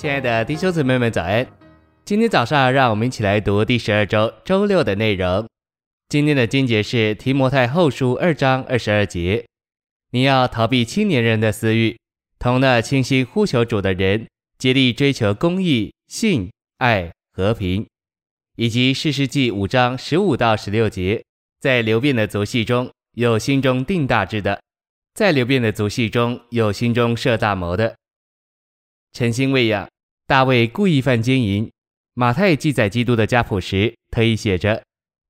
亲爱的弟兄姊妹们，早安！今天早上，让我们一起来读第十二周周六的内容。今天的经节是提摩太后书二章二十二节：你要逃避青年人的私欲，同那倾心呼求主的人，竭力追求公义、信、爱、和平。以及士世记五章十五到十六节，在流变的族系中有心中定大志的，在流变的族系中有心中设大谋的。诚心喂养，大卫故意犯奸淫。马太记载基督的家谱时，特意写着：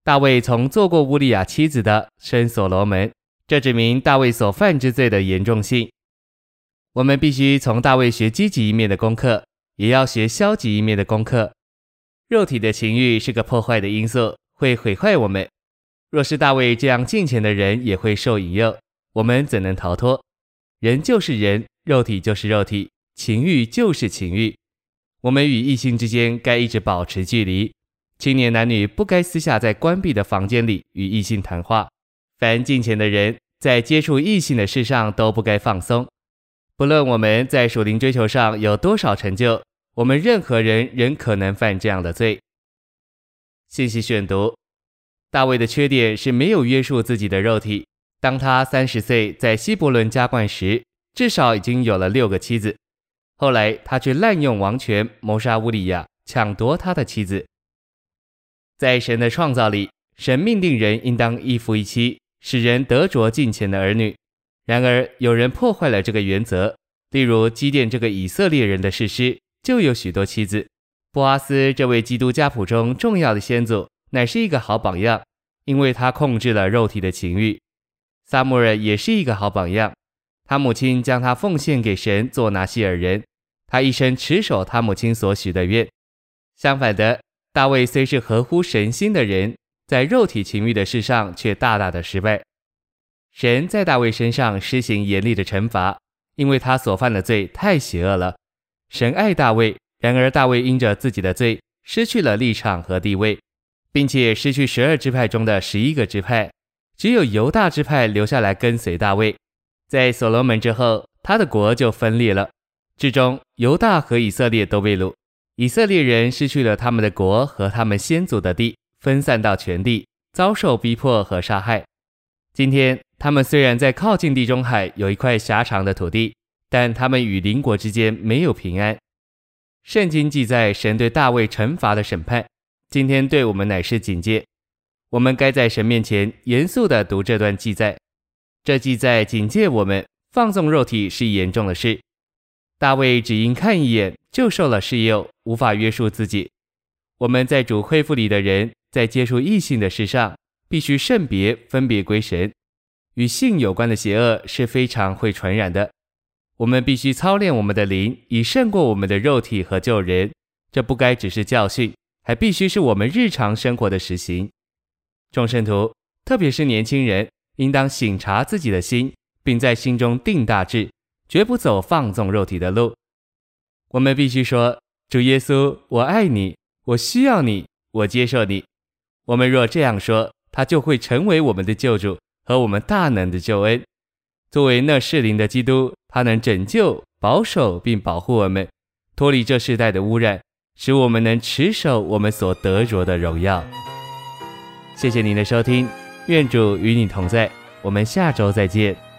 大卫从做过乌利亚妻子的生所罗门。这指明大卫所犯之罪的严重性。我们必须从大卫学积极一面的功课，也要学消极一面的功课。肉体的情欲是个破坏的因素，会毁坏我们。若是大卫这样敬虔的人也会受引诱，我们怎能逃脱？人就是人，肉体就是肉体。情欲就是情欲，我们与异性之间该一直保持距离。青年男女不该私下在关闭的房间里与异性谈话。凡近前的人在接触异性的事上都不该放松。不论我们在属灵追求上有多少成就，我们任何人仍可能犯这样的罪。信息选读：大卫的缺点是没有约束自己的肉体。当他三十岁在希伯仑加冠时，至少已经有了六个妻子。后来，他却滥用王权，谋杀乌利亚，抢夺他的妻子。在神的创造里，神命定人应当一夫一妻，使人得着敬虔的儿女。然而，有人破坏了这个原则。例如，基甸这个以色列人的事师就有许多妻子。波阿斯这位基督家谱中重要的先祖，乃是一个好榜样，因为他控制了肉体的情欲。撒母耳也是一个好榜样，他母亲将他奉献给神做拿细耳人。他一生持守他母亲所许的愿。相反的，大卫虽是合乎神心的人，在肉体情欲的事上却大大的失败。神在大卫身上施行严厉的惩罚，因为他所犯的罪太邪恶了。神爱大卫，然而大卫因着自己的罪失去了立场和地位，并且失去十二支派中的十一个支派，只有犹大支派留下来跟随大卫。在所罗门之后，他的国就分裂了。之中，犹大和以色列都被掳，以色列人失去了他们的国和他们先祖的地，分散到全地，遭受逼迫和杀害。今天，他们虽然在靠近地中海有一块狭长的土地，但他们与邻国之间没有平安。圣经记载神对大卫惩罚的审判，今天对我们乃是警戒。我们该在神面前严肃地读这段记载，这记载警戒我们放纵肉体是严重的事。大卫只因看一眼就受了试诱，无法约束自己。我们在主恢复里的人，在接触异性的事上，必须圣别，分别归神。与性有关的邪恶是非常会传染的。我们必须操练我们的灵，以胜过我们的肉体和旧人。这不该只是教训，还必须是我们日常生活的实行。众圣徒，特别是年轻人，应当省察自己的心，并在心中定大志。绝不走放纵肉体的路。我们必须说：“主耶稣，我爱你，我需要你，我接受你。”我们若这样说，他就会成为我们的救主和我们大能的救恩。作为那适灵的基督，他能拯救、保守并保护我们，脱离这世代的污染，使我们能持守我们所得着的荣耀。谢谢您的收听，愿主与你同在，我们下周再见。